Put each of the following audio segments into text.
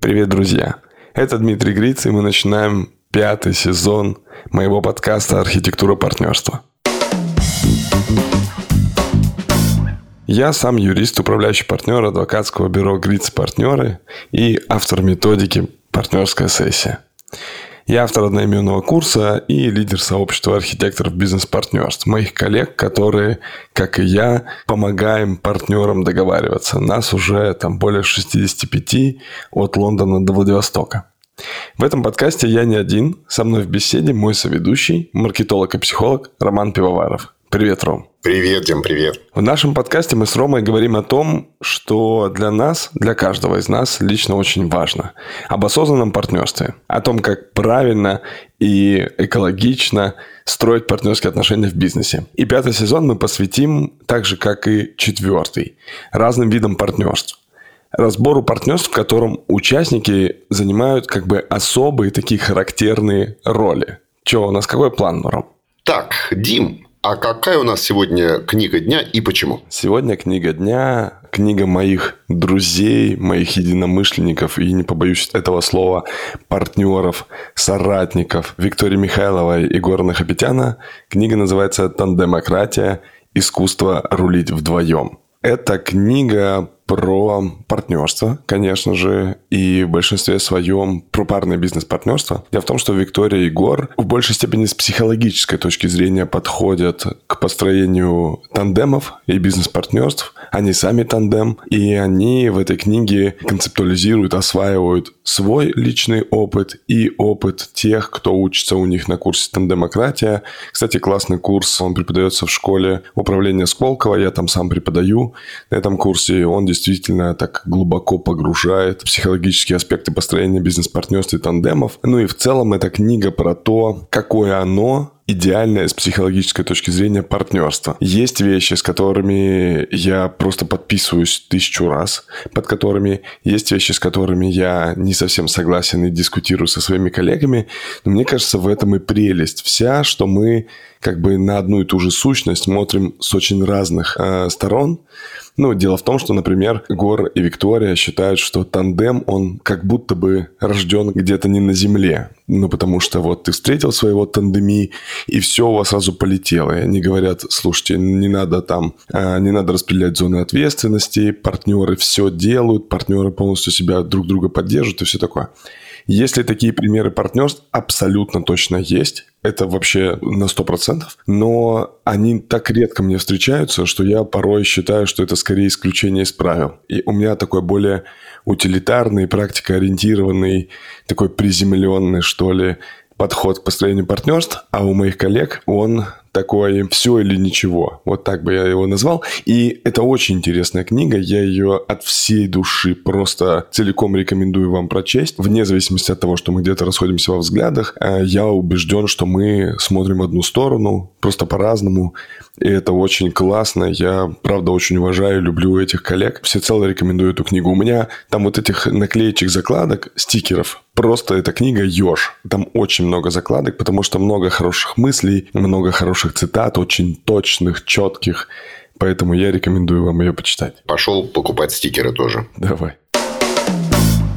Привет, друзья! Это Дмитрий Гриц, и мы начинаем пятый сезон моего подкаста «Архитектура партнерства». Я сам юрист, управляющий партнер адвокатского бюро «Гриц Партнеры» и автор методики «Партнерская сессия». Я автор одноименного курса и лидер сообщества архитекторов бизнес-партнерств, моих коллег, которые, как и я, помогаем партнерам договариваться. Нас уже там более 65 от Лондона до Владивостока. В этом подкасте я не один. Со мной в беседе мой соведущий, маркетолог и психолог Роман Пивоваров. Привет, Ром. Привет, Дим, привет. В нашем подкасте мы с Ромой говорим о том, что для нас, для каждого из нас лично очень важно. Об осознанном партнерстве. О том, как правильно и экологично строить партнерские отношения в бизнесе. И пятый сезон мы посвятим, так же как и четвертый, разным видам партнерств разбору партнерств, в котором участники занимают как бы особые такие характерные роли. Че, у нас какой план, Ром? Так, Дим, а какая у нас сегодня книга дня и почему? Сегодня книга дня, книга моих друзей, моих единомышленников и, не побоюсь этого слова, партнеров, соратников Виктории Михайловой и Горна Хапетяна. Книга называется «Тандемократия. Искусство рулить вдвоем». Это книга про партнерство, конечно же, и в большинстве своем про парное бизнес-партнерство. Дело в том, что Виктория и Егор в большей степени с психологической точки зрения подходят к построению тандемов и бизнес-партнерств. Они сами тандем, и они в этой книге концептуализируют, осваивают свой личный опыт и опыт тех, кто учится у них на курсе «Тандемократия». Кстати, классный курс, он преподается в школе управления Сколково, я там сам преподаю на этом курсе. Он действительно действительно так глубоко погружает психологические аспекты построения бизнес-партнерств и тандемов. Ну и в целом эта книга про то, какое оно идеальное с психологической точки зрения партнерство. Есть вещи, с которыми я просто подписываюсь тысячу раз, под которыми есть вещи, с которыми я не совсем согласен и дискутирую со своими коллегами. Но мне кажется, в этом и прелесть вся, что мы как бы на одну и ту же сущность смотрим с очень разных э, сторон. Ну, дело в том, что, например, Гор и Виктория считают, что тандем, он как будто бы рожден где-то не на Земле. Ну, потому что вот ты встретил своего тандеми, и все у вас сразу полетело. И они говорят, слушайте, не надо там, э, не надо распределять зоны ответственности, партнеры все делают, партнеры полностью себя друг друга поддерживают и все такое. Если такие примеры партнерств, абсолютно точно есть. Это вообще на 100%. Но они так редко мне встречаются, что я порой считаю, что это скорее исключение из правил. И у меня такой более утилитарный, практикоориентированный, такой приземленный, что ли, подход к построению партнерств, а у моих коллег он такой «все или ничего». Вот так бы я его назвал. И это очень интересная книга. Я ее от всей души просто целиком рекомендую вам прочесть. Вне зависимости от того, что мы где-то расходимся во взглядах, э, я убежден, что мы смотрим в одну сторону, просто по-разному. И это очень классно. Я, правда, очень уважаю, люблю этих коллег. Всецело рекомендую эту книгу. У меня там вот этих наклеечек, закладок, стикеров просто эта книга еж. Там очень много закладок, потому что много хороших мыслей, много хороших цитат, очень точных, четких. Поэтому я рекомендую вам ее почитать. Пошел покупать стикеры тоже. Давай.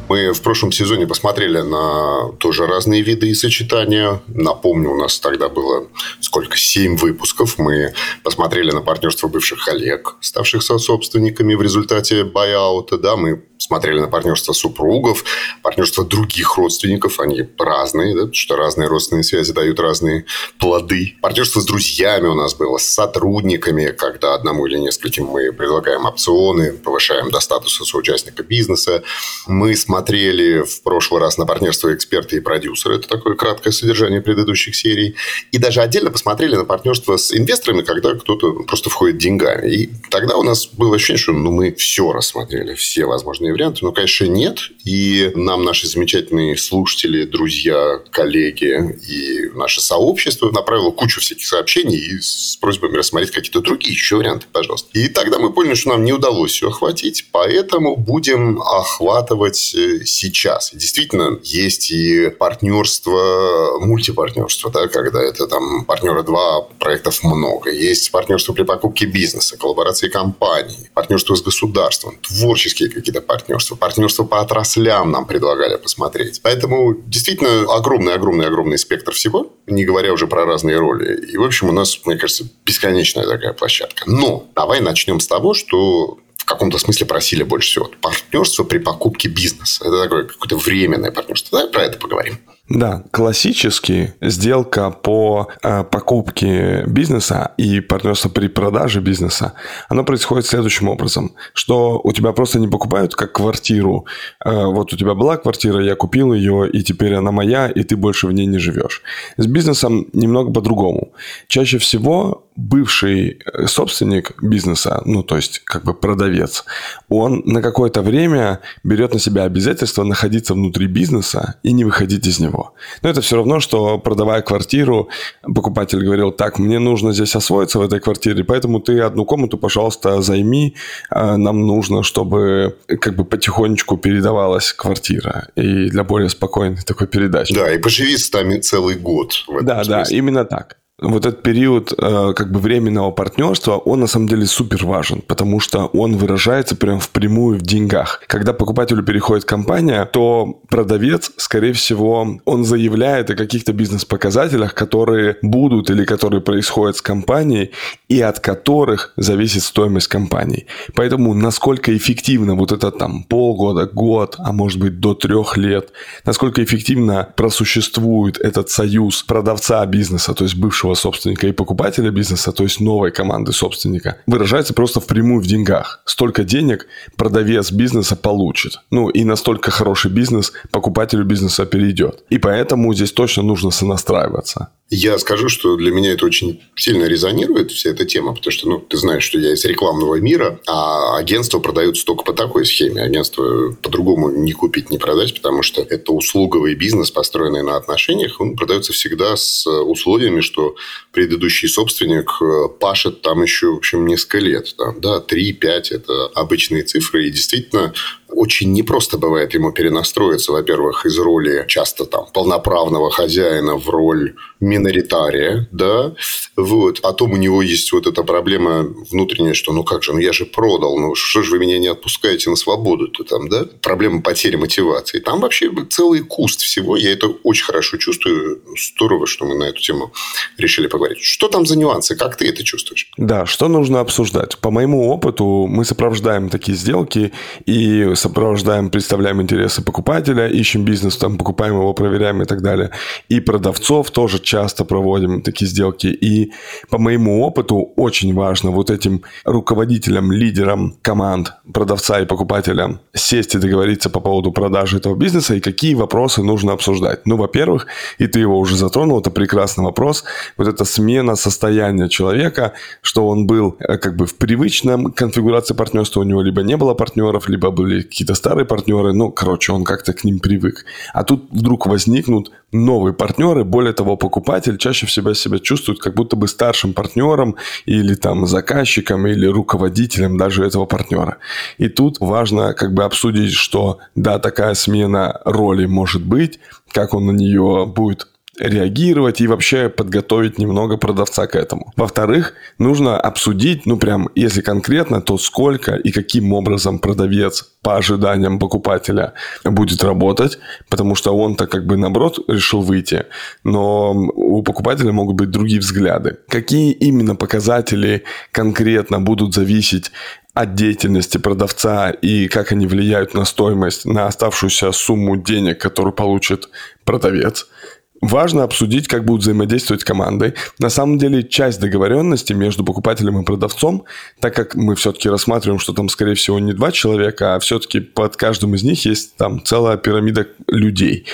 Мы в прошлом сезоне посмотрели на тоже разные виды и сочетания. Напомню, у нас тогда было сколько? Семь выпусков. Мы посмотрели на партнерство бывших коллег, ставших собственниками в результате байаута. Да, мы смотрели на партнерство супругов, партнерство других родственников, они разные, да, потому что разные родственные связи дают разные плоды. Партнерство с друзьями у нас было, с сотрудниками, когда одному или нескольким мы предлагаем опционы, повышаем до статуса соучастника бизнеса. Мы смотрели в прошлый раз на партнерство эксперта и продюсера, это такое краткое содержание предыдущих серий, и даже отдельно посмотрели на партнерство с инвесторами, когда кто-то просто входит деньгами. И тогда у нас было ощущение, что ну, мы все рассмотрели, все возможные варианты? Ну, конечно, нет. И нам наши замечательные слушатели, друзья, коллеги и наше сообщество направило кучу всяких сообщений и с просьбами рассмотреть какие-то другие еще варианты, пожалуйста. И тогда мы поняли, что нам не удалось все охватить, поэтому будем охватывать э, сейчас. Действительно, есть и партнерство, мультипартнерство, да, когда это там партнеры два, проектов много. Есть партнерство при покупке бизнеса, коллаборации компаний, партнерство с государством, творческие какие-то партнерства партнерства, партнерство по отраслям нам предлагали посмотреть. Поэтому действительно огромный-огромный-огромный спектр всего, не говоря уже про разные роли. И, в общем, у нас, мне кажется, бесконечная такая площадка. Но давай начнем с того, что в каком-то смысле просили больше всего. Партнерство при покупке бизнеса. Это такое какое-то временное партнерство. Давай про это поговорим. Да, классически сделка по э, покупке бизнеса и партнерство при продаже бизнеса, оно происходит следующим образом, что у тебя просто не покупают как квартиру. Э, вот у тебя была квартира, я купил ее, и теперь она моя, и ты больше в ней не живешь. С бизнесом немного по-другому. Чаще всего бывший э, собственник бизнеса, ну то есть как бы продавец, он на какое-то время берет на себя обязательство находиться внутри бизнеса и не выходить из него. Но это все равно, что продавая квартиру, покупатель говорил, так, мне нужно здесь освоиться в этой квартире, поэтому ты одну комнату, пожалуйста, займи, а, нам нужно, чтобы как бы потихонечку передавалась квартира и для более спокойной такой передачи. Да, и поживи с нами целый год. да, смысле. да, именно так вот этот период э, как бы временного партнерства, он на самом деле супер важен, потому что он выражается прям впрямую в деньгах. Когда покупателю переходит компания, то продавец, скорее всего, он заявляет о каких-то бизнес-показателях, которые будут или которые происходят с компанией, и от которых зависит стоимость компании. Поэтому насколько эффективно вот это там полгода, год, а может быть до трех лет, насколько эффективно просуществует этот союз продавца бизнеса, то есть бывшего нового собственника и покупателя бизнеса, то есть новой команды собственника, выражается просто впрямую в деньгах. Столько денег продавец бизнеса получит. Ну и настолько хороший бизнес покупателю бизнеса перейдет. И поэтому здесь точно нужно сонастраиваться. Я скажу, что для меня это очень сильно резонирует, вся эта тема, потому что, ну, ты знаешь, что я из рекламного мира, а агентство продаются только по такой схеме. Агентство по-другому не купить, не продать, потому что это услуговый бизнес, построенный на отношениях, он продается всегда с условиями, что предыдущий собственник э, пашет там еще, в общем, несколько лет. Там, да, 3-5 – это обычные цифры, и действительно очень непросто бывает ему перенастроиться, во-первых, из роли часто там полноправного хозяина в роль миноритария, да, вот, а том у него есть вот эта проблема внутренняя, что ну как же, ну я же продал, ну что же вы меня не отпускаете на свободу-то там, да, проблема потери мотивации. Там вообще целый куст всего, я это очень хорошо чувствую, здорово, что мы на эту тему решили поговорить. Что там за нюансы, как ты это чувствуешь? Да, что нужно обсуждать? По моему опыту мы сопровождаем такие сделки и сопровождаем, представляем интересы покупателя, ищем бизнес, там покупаем его, проверяем и так далее. И продавцов тоже часто проводим такие сделки. И по моему опыту очень важно вот этим руководителям, лидерам команд, продавца и покупателя сесть и договориться по поводу продажи этого бизнеса и какие вопросы нужно обсуждать. Ну, во-первых, и ты его уже затронул, это прекрасный вопрос, вот эта смена состояния человека, что он был э, как бы в привычном конфигурации партнерства, у него либо не было партнеров, либо были какие-то старые партнеры, ну, короче, он как-то к ним привык. А тут вдруг возникнут новые партнеры, более того, покупатель чаще всего себя чувствует как будто бы старшим партнером или там заказчиком или руководителем даже этого партнера. И тут важно как бы обсудить, что да, такая смена роли может быть, как он на нее будет реагировать и вообще подготовить немного продавца к этому. Во-вторых, нужно обсудить, ну прям, если конкретно, то сколько и каким образом продавец по ожиданиям покупателя будет работать, потому что он-то как бы наоборот решил выйти, но у покупателя могут быть другие взгляды. Какие именно показатели конкретно будут зависеть от деятельности продавца и как они влияют на стоимость, на оставшуюся сумму денег, которую получит продавец – Важно обсудить, как будут взаимодействовать команды. На самом деле, часть договоренности между покупателем и продавцом, так как мы все-таки рассматриваем, что там, скорее всего, не два человека, а все-таки под каждым из них есть там целая пирамида людей.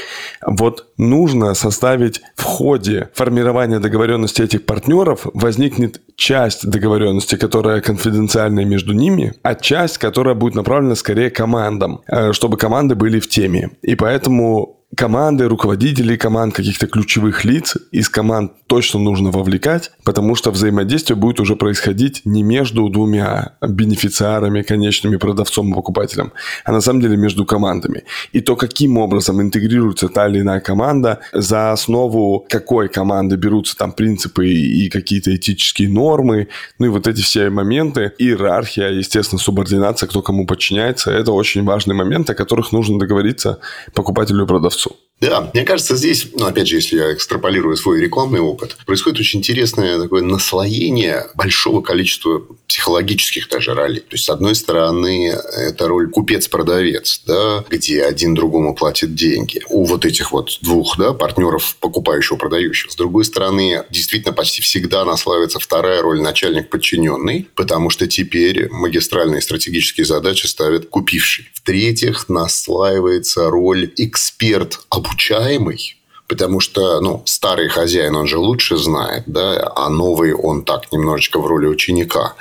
Вот нужно составить в ходе формирования договоренности этих партнеров возникнет часть договоренности, которая конфиденциальная между ними, а часть, которая будет направлена скорее командам, э, чтобы команды были в теме. И поэтому команды, руководителей команд, каких-то ключевых лиц из команд точно нужно вовлекать, потому что взаимодействие будет уже происходить не между двумя бенефициарами, конечными продавцом и покупателем, а на самом деле между командами. И то, каким образом интегрируется та или иная команда, за основу какой команды берутся там принципы и какие-то этические нормы, ну и вот эти все моменты, иерархия, естественно, субординация, кто кому подчиняется, это очень важные моменты, о которых нужно договориться покупателю и продавцу. Да, мне кажется, здесь, ну, опять же, если я экстраполирую свой рекламный опыт, происходит очень интересное такое наслоение большого количества психологических даже ролей. То есть, с одной стороны, это роль купец-продавец, да, где один другому платит деньги. У вот этих вот двух да, партнеров, покупающего, продающего. С другой стороны, действительно, почти всегда наслаивается вторая роль начальник-подчиненный, потому что теперь магистральные стратегические задачи ставит купивший. В-третьих, наслаивается роль эксперт обучаемый, потому что, ну, старый хозяин, он же лучше знает, да, а новый он так немножечко в роли ученика.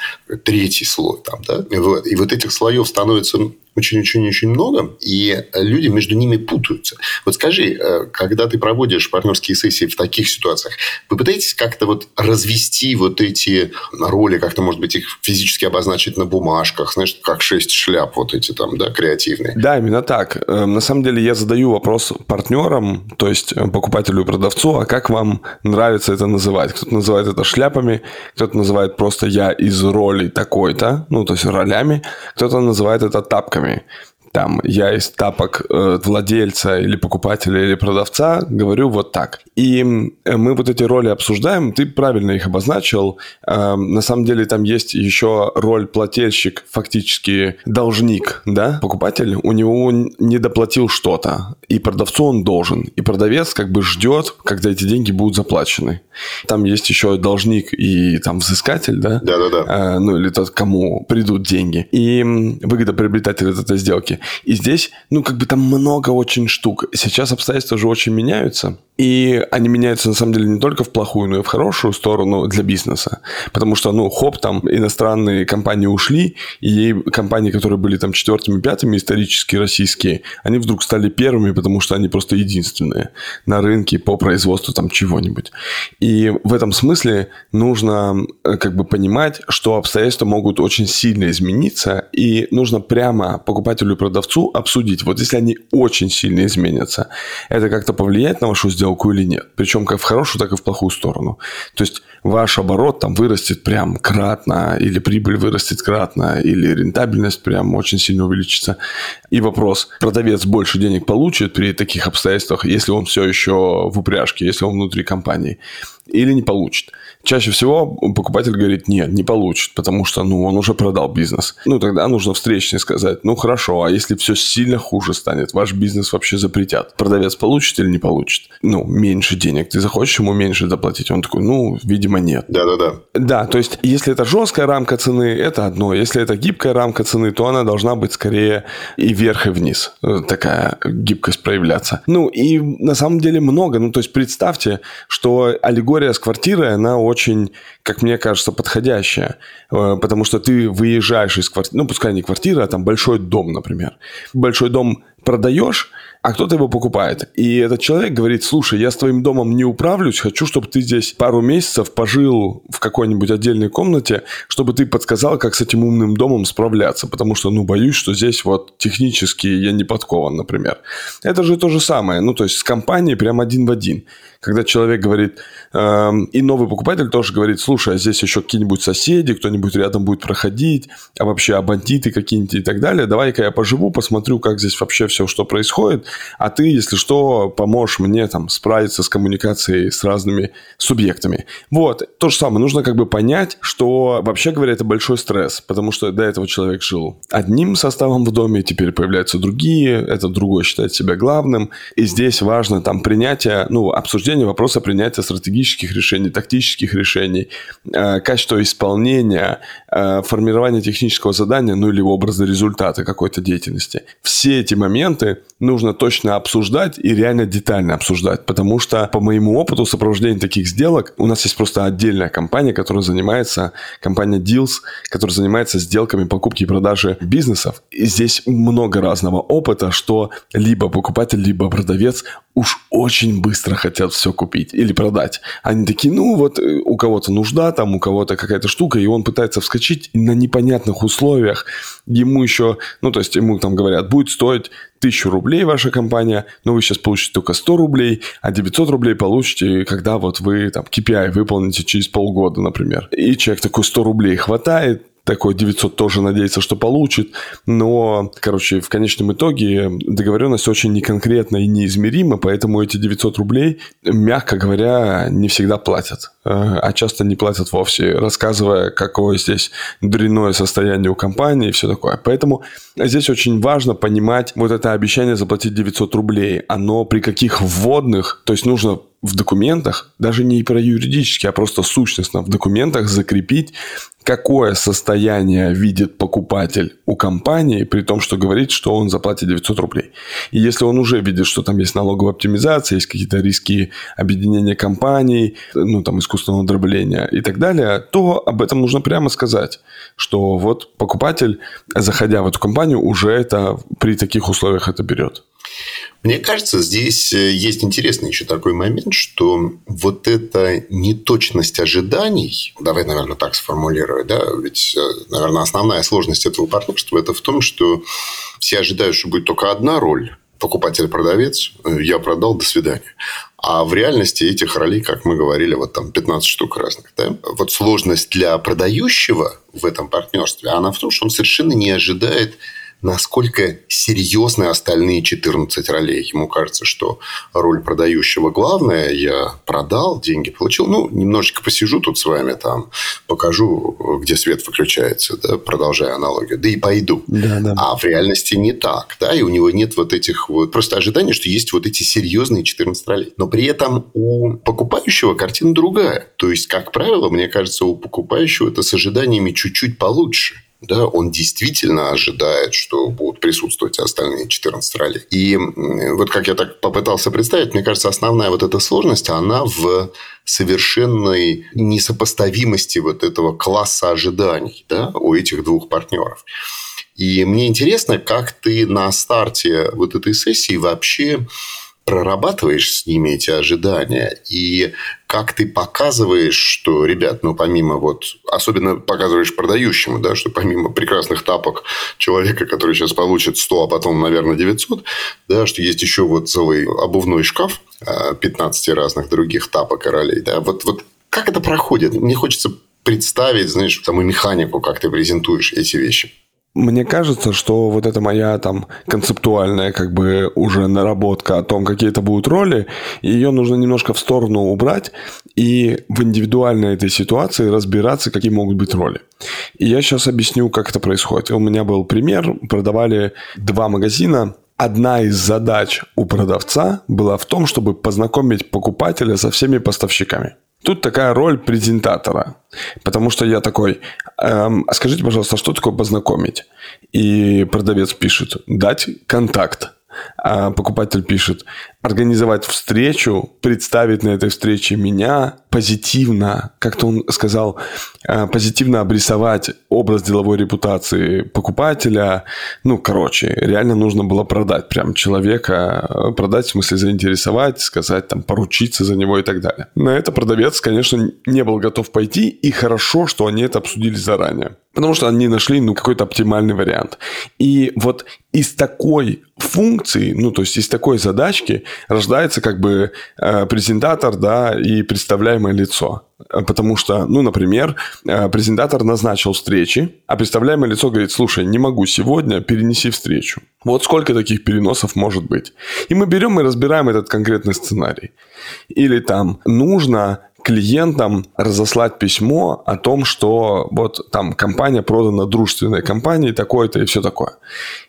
Третий слой там, да. Вот, и вот этих слоев становится очень-очень-очень много, и люди между ними путаются. Вот скажи, э, когда ты проводишь партнерские сессии в таких ситуациях, вы пытаетесь как-то вот развести вот эти роли, как-то, может быть, их физически обозначить на бумажках, знаешь, как шесть шляп вот эти там, да, креативные? Да, именно так. Э, на самом деле я задаю вопрос партнерам, то есть э, покупателю и продавцу, а как вам нравится это называть? Кто-то называет это шляпами, кто-то называет просто я из роли такой-то, ну, то есть ролями, кто-то называет это тапками тапками. Там я из тапок э, владельца или покупателя или продавца говорю вот так. И э, мы вот эти роли обсуждаем, ты правильно их обозначил. Э, на самом деле там есть еще роль плательщик, фактически должник, да, покупатель. У него не доплатил что-то, и продавцу он должен. И продавец как бы ждет, когда эти деньги будут заплачены. Там есть еще должник и там взыскатель, да? Да-да-да. Э, ну, или тот, кому придут деньги. И выгодоприобретатель от этой сделки. И здесь, ну, как бы там много очень штук. Сейчас обстоятельства уже очень меняются. И они меняются, на самом деле, не только в плохую, но и в хорошую сторону для бизнеса. Потому что, ну, хоп, там иностранные компании ушли, и компании, которые были там четвертыми, пятыми, исторически российские, они вдруг стали первыми, потому что они просто единственные на рынке по производству там чего-нибудь. И в этом смысле нужно э, как бы понимать, что обстоятельства могут очень сильно измениться, и нужно прямо покупателю и продавцу обсудить, вот если они очень сильно изменятся, это как-то повлияет на вашу сделку, сделку или нет. Причем как в хорошую, так и в плохую сторону. То есть ваш оборот там вырастет прям кратно, или прибыль вырастет кратно, или рентабельность прям очень сильно увеличится. И вопрос, продавец больше денег получит при таких обстоятельствах, если он все еще в упряжке, если он внутри компании, или не получит. Чаще всего покупатель говорит, нет, не получит, потому что, ну, он уже продал бизнес. Ну, тогда нужно встречный сказать, ну, хорошо, а если все сильно хуже станет, ваш бизнес вообще запретят. Продавец получит или не получит? Ну, меньше денег. Ты захочешь ему меньше заплатить? Он такой, ну, видимо, нет. Да-да-да. Да, то есть, если это жесткая рамка цены, это одно. Если это гибкая рамка цены, то она должна быть скорее и вверх, и вниз. Э, такая гибкость проявляться. Ну, и на самом деле много. Ну, то есть, представьте, что аллегория с квартирой, она очень очень, как мне кажется, подходящая, э, потому что ты выезжаешь из квартиры, ну, пускай не квартира, а там большой дом, например. Большой дом продаешь, а кто-то его покупает. И этот человек говорит, слушай, я с твоим домом не управлюсь, хочу, чтобы ты здесь пару месяцев пожил в какой-нибудь отдельной комнате, чтобы ты подсказал, как с этим умным домом справляться, потому что, ну, боюсь, что здесь вот технически я не подкован, например. Это же то же самое, ну, то есть с компанией прям один в один. Когда человек говорит, эм, и новый покупатель тоже говорит, слушай, а здесь еще какие-нибудь соседи, кто-нибудь рядом будет проходить, а вообще а бандиты какие-нибудь и так далее, давай-ка я поживу, посмотрю, как здесь вообще все, что происходит, а ты, если что, поможешь мне там справиться с коммуникацией с разными субъектами. Вот, то же самое, нужно как бы понять, что вообще говоря, это большой стресс, потому что до этого человек жил одним составом в доме, теперь появляются другие, это другой считает себя главным, и здесь важно там принятие, ну, обсуждение вопроса принятия стратегических решений, тактических решений, э, качество исполнения, э, формирование технического задания, ну, или образа результата какой-то деятельности. Все эти моменты нужно точно обсуждать и реально детально обсуждать, потому что по моему опыту сопровождения таких сделок у нас есть просто отдельная компания, которая занимается, компания Deals, которая занимается сделками покупки и продажи бизнесов. И здесь много разного опыта, что либо покупатель, либо продавец уж очень быстро хотят все купить или продать. Они такие, ну вот э, у кого-то нужда, там у кого-то какая-то штука, и он пытается вскочить на непонятных условиях. Ему еще, ну то есть ему там говорят, будет стоить тысячу рублей ваша компания, но вы сейчас получите только 100 рублей, а 900 рублей получите, когда вот вы там KPI выполните через полгода, например. И человек такой 100 рублей хватает, такой 900 тоже надеется, что получит. Но, короче, в конечном итоге договоренность очень неконкретна и неизмерима, поэтому эти 900 рублей, мягко говоря, не всегда платят. Э, а часто не платят вовсе, рассказывая, какое здесь дрянное состояние у компании и все такое. Поэтому здесь очень важно понимать вот это обещание заплатить 900 рублей. Оно при каких вводных, то есть нужно в документах, даже не про юридически, а просто сущностно в документах закрепить, какое состояние видит покупатель у компании, при том, что говорит, что он заплатит 900 рублей. И если он уже видит, что там есть налоговая оптимизация, есть какие-то риски объединения компаний, ну, там, искусственного дробления и так далее, то об этом нужно прямо сказать, что вот покупатель, заходя в эту компанию, уже это при таких условиях это берет. Мне кажется, здесь э, есть интересный еще такой момент, что вот эта неточность ожиданий, давай, наверное, так сформулирую, да, ведь, э, наверное, основная сложность этого партнерства это в том, что все ожидают, что будет только одна роль покупатель-продавец, э, я продал, до свидания. А в реальности этих ролей, как мы говорили, вот там 15 штук разных. Да? Вот сложность для продающего в этом партнерстве, она в том, что он совершенно не ожидает насколько серьезны остальные 14 ролей. Ему кажется, что роль продающего главная. Я продал, деньги получил. Ну, немножечко посижу тут с вами, там, покажу, где свет выключается, да, продолжая аналогию. Да и пойду. Да, да. А в реальности не так. Да, и у него нет вот этих вот... Просто ожидания, что есть вот эти серьезные 14 ролей. Но при этом у покупающего картина другая. То есть, как правило, мне кажется, у покупающего это с ожиданиями чуть-чуть получше да, он действительно ожидает, что будут присутствовать остальные 14 ролей. И вот как я так попытался представить, мне кажется, основная вот эта сложность, она в совершенной несопоставимости вот этого класса ожиданий да, у этих двух партнеров. И мне интересно, как ты на старте вот этой сессии вообще прорабатываешь с ними эти ожидания и как ты показываешь, что, ребят, ну, помимо вот, особенно показываешь продающему, да, что помимо прекрасных тапок человека, который сейчас получит 100, а потом, наверное, 900, да, что есть еще вот целый обувной шкаф 15 а, разных других тапок и ролей, да, вот, вот как это проходит? Мне хочется представить, знаешь, саму механику, как ты презентуешь эти вещи. Мне кажется, что вот эта моя там концептуальная как бы уже наработка о том, какие это будут роли, ее нужно немножко в сторону убрать и в индивидуальной этой ситуации разбираться, какие могут быть роли. И я сейчас объясню, как это происходит. У меня был пример, продавали два магазина, Одна из задач у продавца была в том, чтобы познакомить покупателя со всеми поставщиками. Тут такая роль презентатора. Потому что я такой, эм, скажите, пожалуйста, что такое познакомить? И продавец пишет, дать контакт. А покупатель пишет, организовать встречу, представить на этой встрече меня позитивно, как-то он сказал, э, позитивно обрисовать образ деловой репутации покупателя. Ну, короче, реально нужно было продать прям человека, э, продать, в смысле заинтересовать, сказать, там, поручиться за него и так далее. На это продавец, конечно, не был готов пойти, и хорошо, что они это обсудили заранее. Потому что они нашли ну, какой-то оптимальный вариант. И вот из такой функции, ну, то есть из такой задачки рождается как бы э, презентатор, да, и представляемое лицо. Потому что, ну, например, э, презентатор назначил встречи, а представляемое лицо говорит, слушай, не могу сегодня, перенеси встречу. Вот сколько таких переносов может быть. И мы берем и разбираем этот конкретный сценарий. Или там нужно клиентам разослать письмо о том, что вот там компания продана дружественной компании, такое-то и все такое.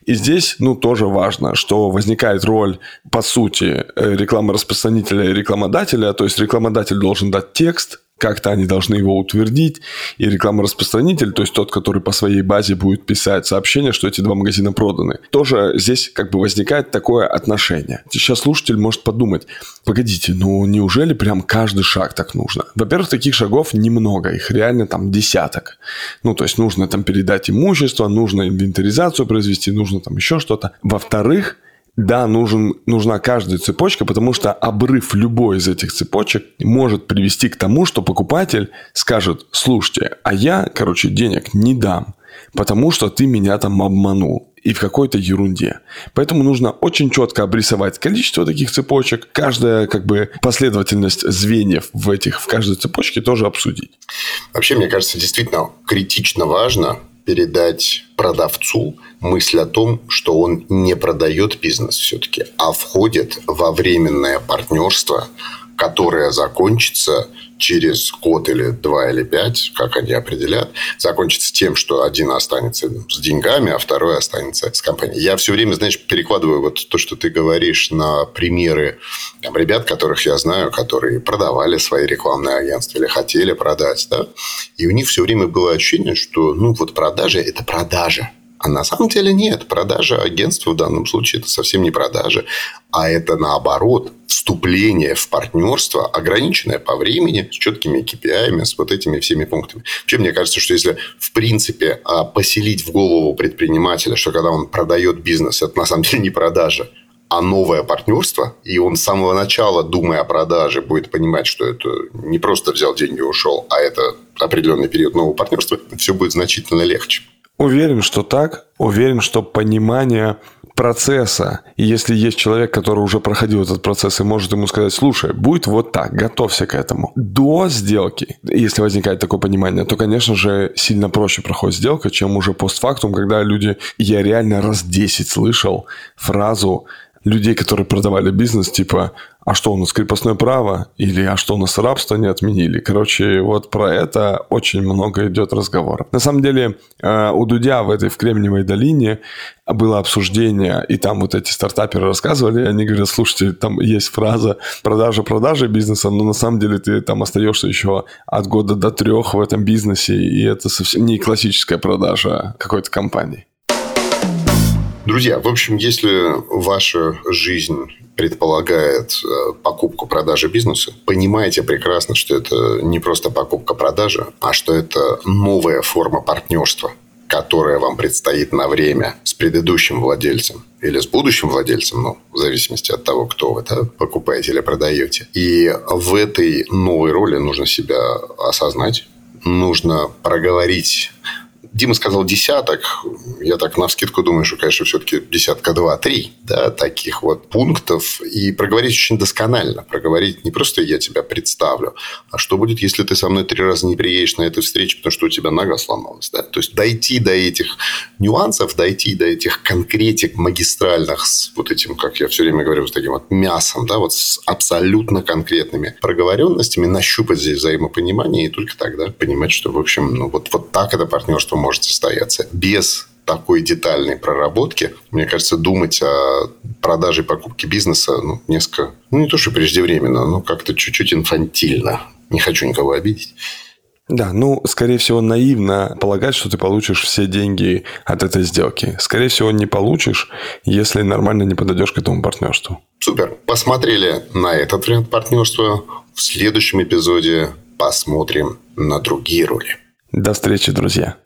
И здесь, ну, тоже важно, что возникает роль, по сути, э, рекламораспространителя и рекламодателя, то есть рекламодатель должен дать текст, как-то они должны его утвердить, и рекламораспространитель, то есть тот, который по своей базе будет писать сообщение, что эти два магазина проданы. Тоже здесь как бы возникает такое отношение. Сейчас слушатель может подумать, погодите, ну неужели прям каждый шаг так нужно? Во-первых, таких шагов немного, их реально там десяток. Ну, то есть нужно там передать имущество, нужно инвентаризацию произвести, нужно там еще что-то. Во-вторых, да, нужен, нужна каждая цепочка, потому что обрыв любой из этих цепочек может привести к тому, что покупатель скажет, слушайте, а я, короче, денег не дам, потому что ты меня там обманул и в какой-то ерунде. Поэтому нужно очень четко обрисовать количество таких цепочек, каждая как бы последовательность звеньев в этих в каждой цепочке тоже обсудить. Вообще, мне кажется, действительно критично важно передать продавцу мысль о том, что он не продает бизнес все-таки, а входит во временное партнерство, которое закончится через год или два или пять, как они определят, закончится тем, что один останется с деньгами, а второй останется с компанией. Я все время, знаешь, перекладываю вот то, что ты говоришь, на примеры там, ребят, которых я знаю, которые продавали свои рекламные агентства или хотели продать, да, и у них все время было ощущение, что, ну, вот продажа – это продажа. А на самом деле нет. Продажа агентства в данном случае это совсем не продажа, а это наоборот вступление в партнерство, ограниченное по времени, с четкими KPI, с вот этими всеми пунктами. Вообще, мне кажется, что если в принципе а, поселить в голову предпринимателя, что когда он продает бизнес, это на самом деле не продажа, а новое партнерство, и он с самого начала, думая о продаже, будет понимать, что это не просто взял деньги и ушел, а это определенный период нового партнерства, все будет значительно легче. Уверен, что так. Уверен, что понимание процесса, и если есть человек, который уже проходил этот процесс и может ему сказать, слушай, будет вот так, готовься к этому. До сделки, если возникает такое понимание, то, конечно же, сильно проще проходит сделка, чем уже постфактум, когда люди... Я реально раз 10 слышал фразу людей, которые продавали бизнес, типа, а что у нас крепостное право? Или а что у нас рабство не отменили? Короче, вот про это очень много идет разговоров. На самом деле, э, у Дудя в этой в Кремниевой долине было обсуждение, и там вот эти стартаперы рассказывали, они говорят, слушайте, там есть фраза продажа продажи бизнеса, но на самом деле ты там остаешься еще от года до трех в этом бизнесе, и это совсем не классическая продажа какой-то компании. Друзья, в общем, если ваша жизнь предполагает э, покупку продажи бизнеса, понимаете прекрасно, что это не просто покупка продажи, а что это новая форма партнерства, которая вам предстоит на время с предыдущим владельцем или с будущим владельцем, ну, в зависимости от того, кто вы, да, покупаете или продаете. И в этой новой роли нужно себя осознать, нужно проговорить Дима сказал десяток. Я так на вскидку думаю, что, конечно, все-таки десятка два-три да, таких вот пунктов. И проговорить очень досконально. Проговорить не просто я тебя представлю, а что будет, если ты со мной три раза не приедешь на эту встречу, потому что у тебя нога сломалась. Да? То есть дойти до этих нюансов, дойти до этих конкретик магистральных с вот этим, как я все время говорю, с таким вот мясом, да, вот с абсолютно конкретными проговоренностями, нащупать здесь взаимопонимание и только тогда понимать, что, в общем, ну, вот, вот так это партнерство может состояться. Без такой детальной проработки, мне кажется, думать о продаже и покупке бизнеса ну, несколько, ну, не то, что преждевременно, но как-то чуть-чуть инфантильно. Не хочу никого обидеть. Да, ну, скорее всего, наивно полагать, что ты получишь все деньги от этой сделки. Скорее всего, не получишь, если нормально не подойдешь к этому партнерству. Супер. Посмотрели на этот вариант партнерства. В следующем эпизоде посмотрим на другие роли. До встречи, друзья.